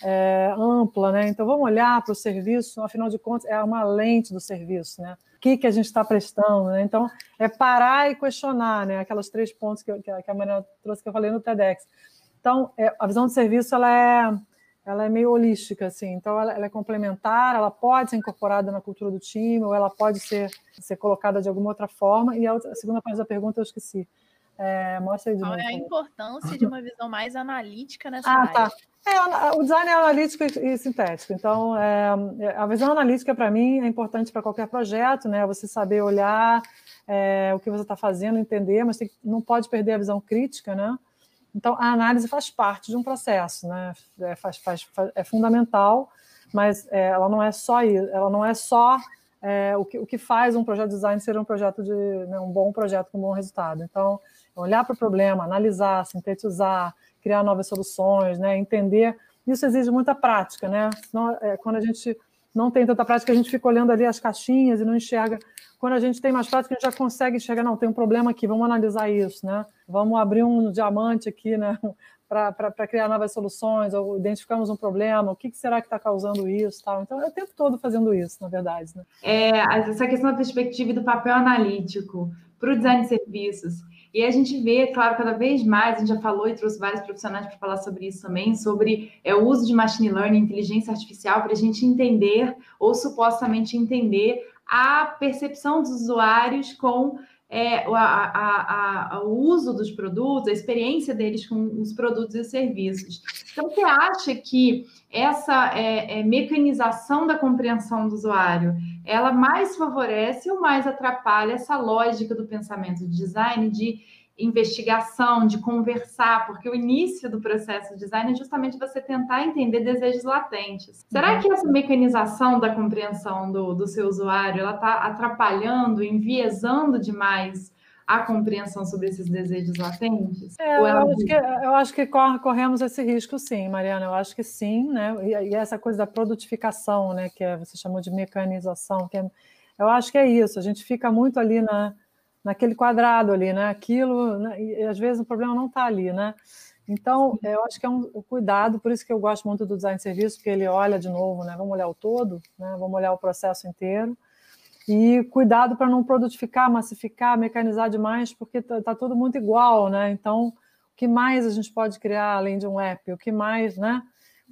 é, ampla. Né? Então, vamos olhar para o serviço, afinal de contas, é uma lente do serviço. Né? Que, que a gente está prestando, né? Então, é parar e questionar, né? Aquelas três pontos que, que a Mariana trouxe que eu falei no TEDx. Então, é, a visão de serviço, ela é, ela é meio holística, assim, então ela, ela, é complementar, ela pode ser incorporada na cultura do time, ou ela pode ser, ser colocada de alguma outra forma. E a, outra, a segunda parte da pergunta eu esqueci. É, mostra aí de Qual novo. é a importância de uma visão mais analítica *laughs* nessa ah, área? Tá. É, o design é analítico e, sintético. Então, é, a visão analítica, para mim, é importante para qualquer projeto, né? Você saber olhar é, o que você está fazendo, entender, mas tem, não pode perder a visão crítica, né? Então, a análise faz parte de um processo, né? É, faz, faz, faz é fundamental, mas é, ela não é só isso, ela não é só é, o, que, o que faz um projeto de design ser um projeto de né, um bom projeto com um bom resultado. Então, olhar para o problema, analisar, sintetizar, criar novas soluções, né? Entender. Isso exige muita prática, né? Senão, é, quando a gente não tem tanta prática, a gente fica olhando ali as caixinhas e não enxerga quando a gente tem mais prática, a gente já consegue enxergar, não, tem um problema aqui, vamos analisar isso, né? Vamos abrir um diamante aqui, né? *laughs* Para criar novas soluções, ou identificamos um problema, o que, que será que está causando isso, tal. Então, é o tempo todo fazendo isso, na verdade. Né? É, essa questão da perspectiva e do papel analítico para o design de serviços. E a gente vê, claro, cada vez mais, a gente já falou e trouxe vários profissionais para falar sobre isso também, sobre é, o uso de machine learning, inteligência artificial, para a gente entender, ou supostamente entender, a percepção dos usuários com é, a, a, a, o uso dos produtos, a experiência deles com os produtos e serviços. Então, você acha que essa é, é, mecanização da compreensão do usuário, ela mais favorece ou mais atrapalha essa lógica do pensamento de design de investigação, de conversar, porque o início do processo de design é justamente você tentar entender desejos latentes. Será que essa mecanização da compreensão do, do seu usuário ela está atrapalhando, enviesando demais a compreensão sobre esses desejos latentes? É, eu, acho que, eu acho que corremos esse risco, sim, Mariana. Eu acho que sim, né? E, e essa coisa da produtificação, né? Que é, você chamou de mecanização, que é, eu acho que é isso. A gente fica muito ali na naquele quadrado ali, né? Aquilo, né? e às vezes o problema não está ali, né? Então, eu acho que é um, cuidado, por isso que eu gosto muito do design de serviço, porque ele olha de novo, né? Vamos olhar o todo, né? Vamos olhar o processo inteiro. E cuidado para não produtificar, massificar, mecanizar demais, porque está tá tudo muito igual, né? Então, o que mais a gente pode criar além de um app? O que mais, né?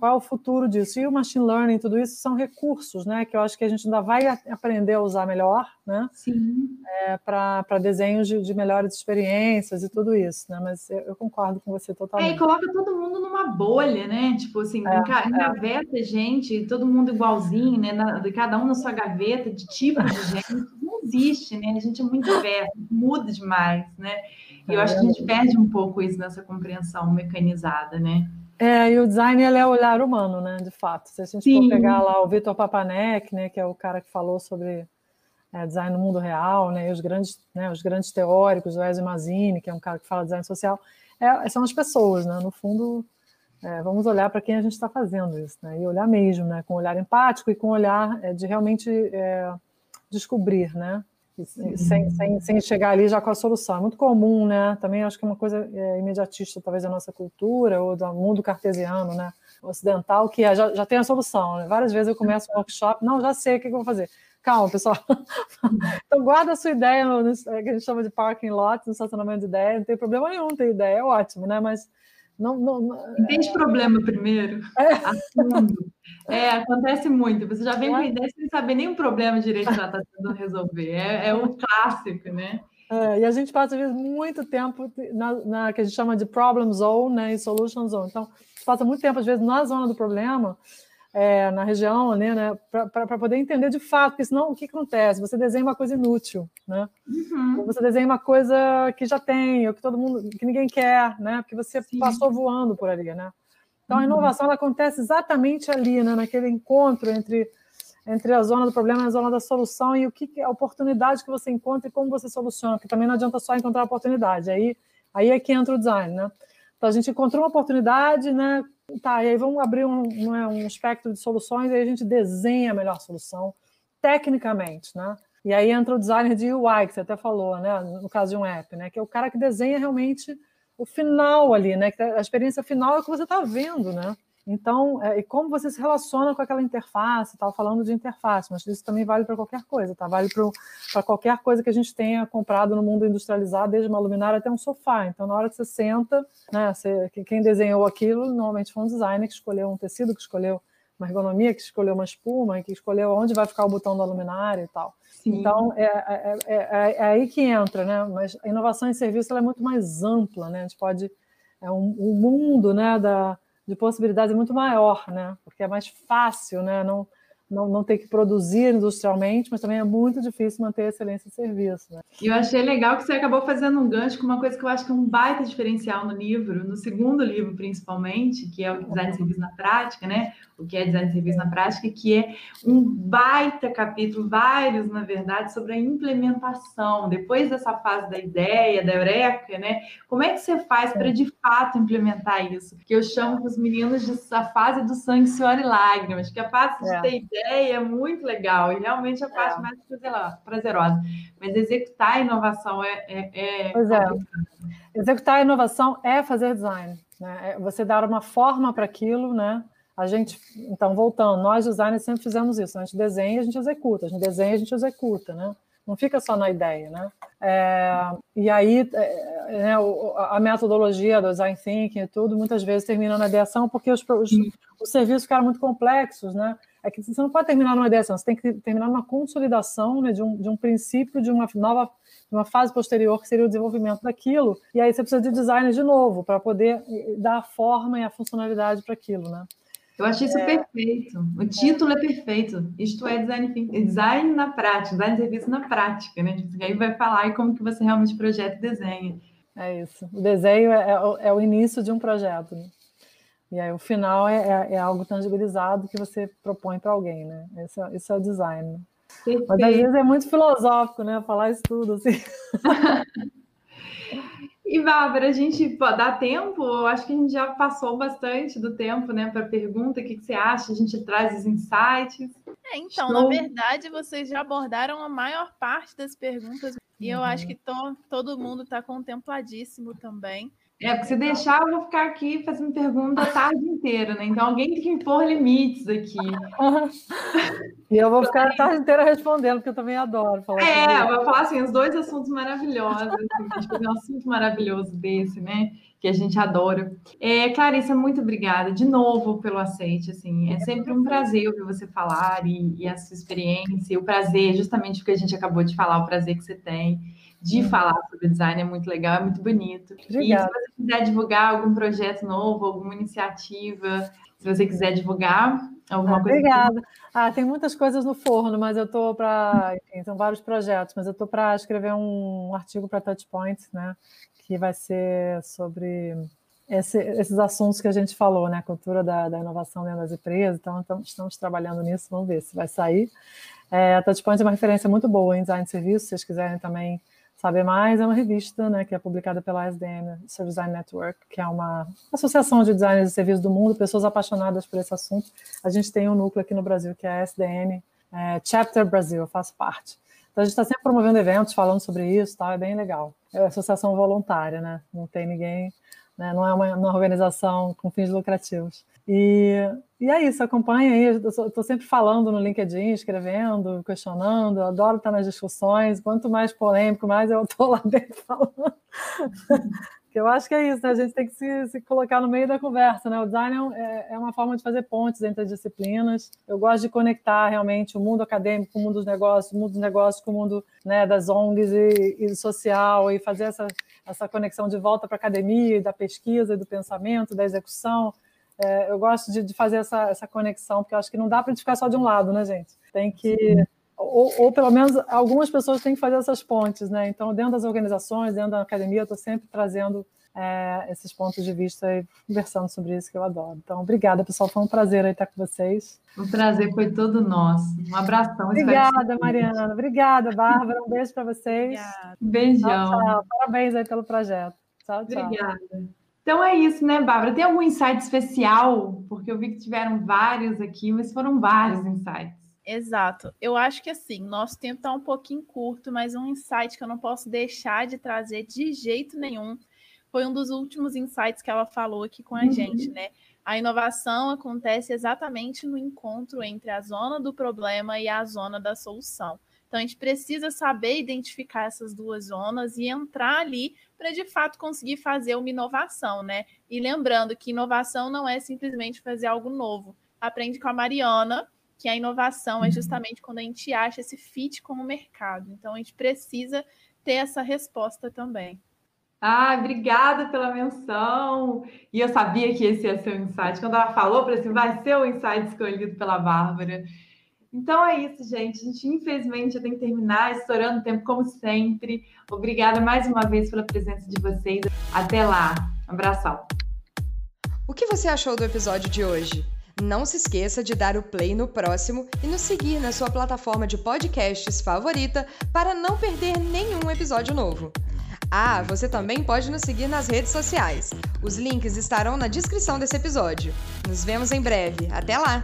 Qual é o futuro disso? E o machine learning, tudo isso são recursos, né? Que eu acho que a gente ainda vai aprender a usar melhor, né? Sim. É, para desenhos de, de, melhores experiências e tudo isso, né? Mas eu, eu concordo com você totalmente. É, e coloca todo mundo numa bolha, né? Tipo assim, é, engaveta é. gente, todo mundo igualzinho, né? Na, cada um na sua gaveta, de tipo de gente. Não existe, né? A gente é muito diverso, muda demais, né? E eu é acho que a gente perde um pouco isso nessa compreensão mecanizada, né? É, e o design ele é o olhar humano, né? De fato. Se a gente Sim. for pegar lá o Vitor Papanek, né, que é o cara que falou sobre é, design no mundo real, né, e os grandes, né, os grandes teóricos, o Ezio Mazzini, que é um cara que fala design social, é, são as pessoas, né? No fundo, é, vamos olhar para quem a gente está fazendo isso, né? E olhar mesmo, né? Com um olhar empático e com um olhar é, de realmente é, descobrir, né? Sem, sem, sem, chegar ali já com a solução. É muito comum, né? Também acho que é uma coisa é, imediatista, talvez, da nossa cultura ou do mundo cartesiano, né? Ocidental, que é, já, já tem a solução. Né? Várias vezes eu começo um workshop, não, já sei o que eu vou fazer. Calma, pessoal. *laughs* então, guarda a sua ideia, no, no, que a gente chama de parking lot, no estacionamento de ideia. Não tem problema nenhum ter ideia, é ótimo, né? Mas não, não, Entende é... problema primeiro. É. é. acontece muito. Você já vem com a ideia sem saber nem o problema direito que ela está tentando resolver. É, é um clássico, né? É, e a gente passa, às vezes, muito tempo na, na, que a gente chama de problem zone né, e solution zone. Então, passa muito tempo, às vezes, na zona do problema, é, na região, ali, né, para poder entender de fato, porque senão o que acontece? Você desenha uma coisa inútil, né? Uhum. Você desenha uma coisa que já tem, ou que todo mundo, que ninguém quer, né? Porque você Sim. passou voando por ali, né? Então a inovação acontece exatamente ali, né, naquele encontro entre entre a zona do problema e a zona da solução e o que a oportunidade que você encontra e como você soluciona, porque também não adianta só encontrar a oportunidade, aí aí é que entra o design, né? Então a gente encontrou uma oportunidade, né? Tá, e aí vamos abrir um, um, um espectro de soluções e aí a gente desenha a melhor solução tecnicamente, né? E aí entra o designer de UI, que você até falou, né? No caso de um app, né? Que é o cara que desenha realmente o final ali, né? A experiência final é o que você está vendo, né? Então, é, e como você se relaciona com aquela interface, estava falando de interface, mas isso também vale para qualquer coisa, tá? Vale para qualquer coisa que a gente tenha comprado no mundo industrializado, desde uma luminária até um sofá. Então, na hora que você senta, né, você, quem desenhou aquilo normalmente foi um designer que escolheu um tecido, que escolheu uma ergonomia, que escolheu uma espuma, que escolheu onde vai ficar o botão da luminária e tal. Sim. Então, é, é, é, é, aí que entra, né? Mas a inovação em serviço é muito mais ampla, né? A gente pode... É um, um mundo né, da, de possibilidades muito maior, né? Porque é mais fácil, né? Não, não, não ter que produzir industrialmente, mas também é muito difícil manter a excelência de serviço. Né? E eu achei legal que você acabou fazendo um gancho com uma coisa que eu acho que é um baita diferencial no livro, no segundo livro principalmente, que é o Design de Serviço na Prática, né? O que é Design de Serviço na Prática, que é um baita capítulo, vários, na verdade, sobre a implementação. Depois dessa fase da ideia, da eureka, né? Como é que você faz para, de fato, implementar isso? Porque eu chamo para os meninos de a fase do sangue, suor e lágrimas, que a de é. ter ideia é muito legal e realmente é a parte é. mais prazerosa. Mas executar a inovação é. é, é pois é. Executar a inovação é fazer design. Né? É você dar uma forma para aquilo, né? A gente, então, voltando, nós designers sempre fizemos isso. A gente desenha, a gente executa. A gente desenha, a gente executa, né? Não fica só na ideia, né? É, e aí, é, né, a metodologia do design thinking e tudo, muitas vezes termina na ideação porque os, os, os serviços ficaram muito complexos, né? é que você não pode terminar numa ideação, você tem que terminar numa consolidação né, de, um, de um princípio, de uma nova, uma fase posterior, que seria o desenvolvimento daquilo, e aí você precisa de design de novo, para poder eh, dar a forma e a funcionalidade para aquilo, né? Eu achei isso é... perfeito. O título é. é perfeito. Isto é design, design na prática, design de serviço na prática, né? E aí vai falar e como que você realmente projeta e desenha. É isso. O desenho é, é, é o início de um projeto. Né? E aí o final é, é, é algo tangibilizado que você propõe para alguém, né? Esse é, esse é o design. Perfeito. Mas às vezes é muito filosófico, né? Falar isso tudo assim. *laughs* E, Bárbara, a gente dá tempo? Eu acho que a gente já passou bastante do tempo, né, para a pergunta. O que, que, você acha? A gente traz os insights. É, então, Show. na verdade, vocês já abordaram a maior parte das perguntas. E uhum. eu acho que to, todo mundo está contempladíssimo também. É, porque se deixar, eu vou ficar aqui fazendo pergunta a tarde inteira, né? Então alguém tem que impor limites aqui. *laughs* e eu vou ficar a tarde inteira respondendo, porque eu também adoro falar. É, eu vou falar assim, os dois assuntos maravilhosos. Assim, a gente fazer um assunto maravilhoso desse, né? Que a gente adora. É, Clarissa, muito obrigada de novo pelo aceite. Assim, é sempre um prazer ouvir você falar e, e a sua experiência, o prazer, justamente o que a gente acabou de falar, o prazer que você tem de uhum. falar sobre design é muito legal, é muito bonito. Obrigada. E se você quiser divulgar algum projeto novo, alguma iniciativa, se você quiser divulgar alguma ah, coisa. Obrigada. Ah, tem muitas coisas no forno, mas eu estou para. São vários projetos, mas eu estou para escrever um artigo para Touchpoint, né? Que vai ser sobre esse, esses assuntos que a gente falou, né? A cultura da, da inovação dentro das empresas. Então, então, estamos trabalhando nisso, vamos ver se vai sair. É, a Touchpoint é uma referência muito boa em design de serviço, se vocês quiserem também Saber Mais é uma revista né, que é publicada pela SDN, Service Design Network, que é uma associação de designers de serviços do mundo, pessoas apaixonadas por esse assunto. A gente tem um núcleo aqui no Brasil, que é a SDN é, Chapter Brasil, eu faço parte. Então a gente está sempre promovendo eventos, falando sobre isso, tá? é bem legal. É uma associação voluntária, né? não tem ninguém, né? não é uma, uma organização com fins lucrativos. E, e é isso, acompanha aí. Estou sempre falando no LinkedIn, escrevendo, questionando. Eu adoro estar nas discussões. Quanto mais polêmico, mais eu estou lá *laughs* dentro falando. eu acho que é isso, né? a gente tem que se, se, colocar no meio da conversa. Né? O design é, é, uma forma de fazer pontes entre as disciplinas. Eu gosto de conectar realmente o mundo acadêmico com o mundo dos negócios, o mundo dos negócios com o mundo né, das ONGs e, e social, e fazer essa, essa conexão de volta para a academia, da pesquisa, do pensamento, da execução é, eu gosto de, de, fazer essa, essa conexão, porque eu acho que não dá para ficar só de um lado, né, gente? Tem que. Ou, ou, pelo menos algumas pessoas têm que fazer essas pontes, né? Então, dentro das organizações, dentro da academia, eu estou sempre trazendo é, esses pontos de vista e conversando sobre isso que eu adoro. Então, obrigada, pessoal. Foi um prazer estar com vocês. O prazer foi todo nosso. Um abração. Obrigada, Mariana. Obrigada, Bárbara. Um beijo para vocês. Obrigada. Beijão. Tchau, tchau. Parabéns aí pelo projeto. Tchau, tchau. Obrigada. Então é isso, né, Bárbara? Tem algum insight especial? Porque eu vi que tiveram vários aqui, mas foram vários insights. Exato. Eu acho que assim, nosso tempo está um pouquinho curto, mas um insight que eu não posso deixar de trazer de jeito nenhum foi um dos últimos insights que ela falou aqui com a uhum. gente, né? A inovação acontece exatamente no encontro entre a zona do problema e a zona da solução. Então, a gente precisa saber identificar essas duas zonas e entrar ali para, de fato, conseguir fazer uma inovação, né? E lembrando que inovação não é simplesmente fazer algo novo. Aprende com a Mariana, que a inovação é uhum. justamente quando a gente acha esse fit com o mercado. Então, a gente precisa ter essa resposta também. Ah, obrigada pela menção. E eu sabia que esse ia ser o insight. Quando ela falou, para assim, vai ser o insight escolhido pela Bárbara. Então é isso, gente. A gente, infelizmente, já tem que terminar, estourando o tempo, como sempre. Obrigada mais uma vez pela presença de vocês. Até lá. Abração. O que você achou do episódio de hoje? Não se esqueça de dar o play no próximo e nos seguir na sua plataforma de podcasts favorita para não perder nenhum episódio novo. Ah, você também pode nos seguir nas redes sociais. Os links estarão na descrição desse episódio. Nos vemos em breve. Até lá!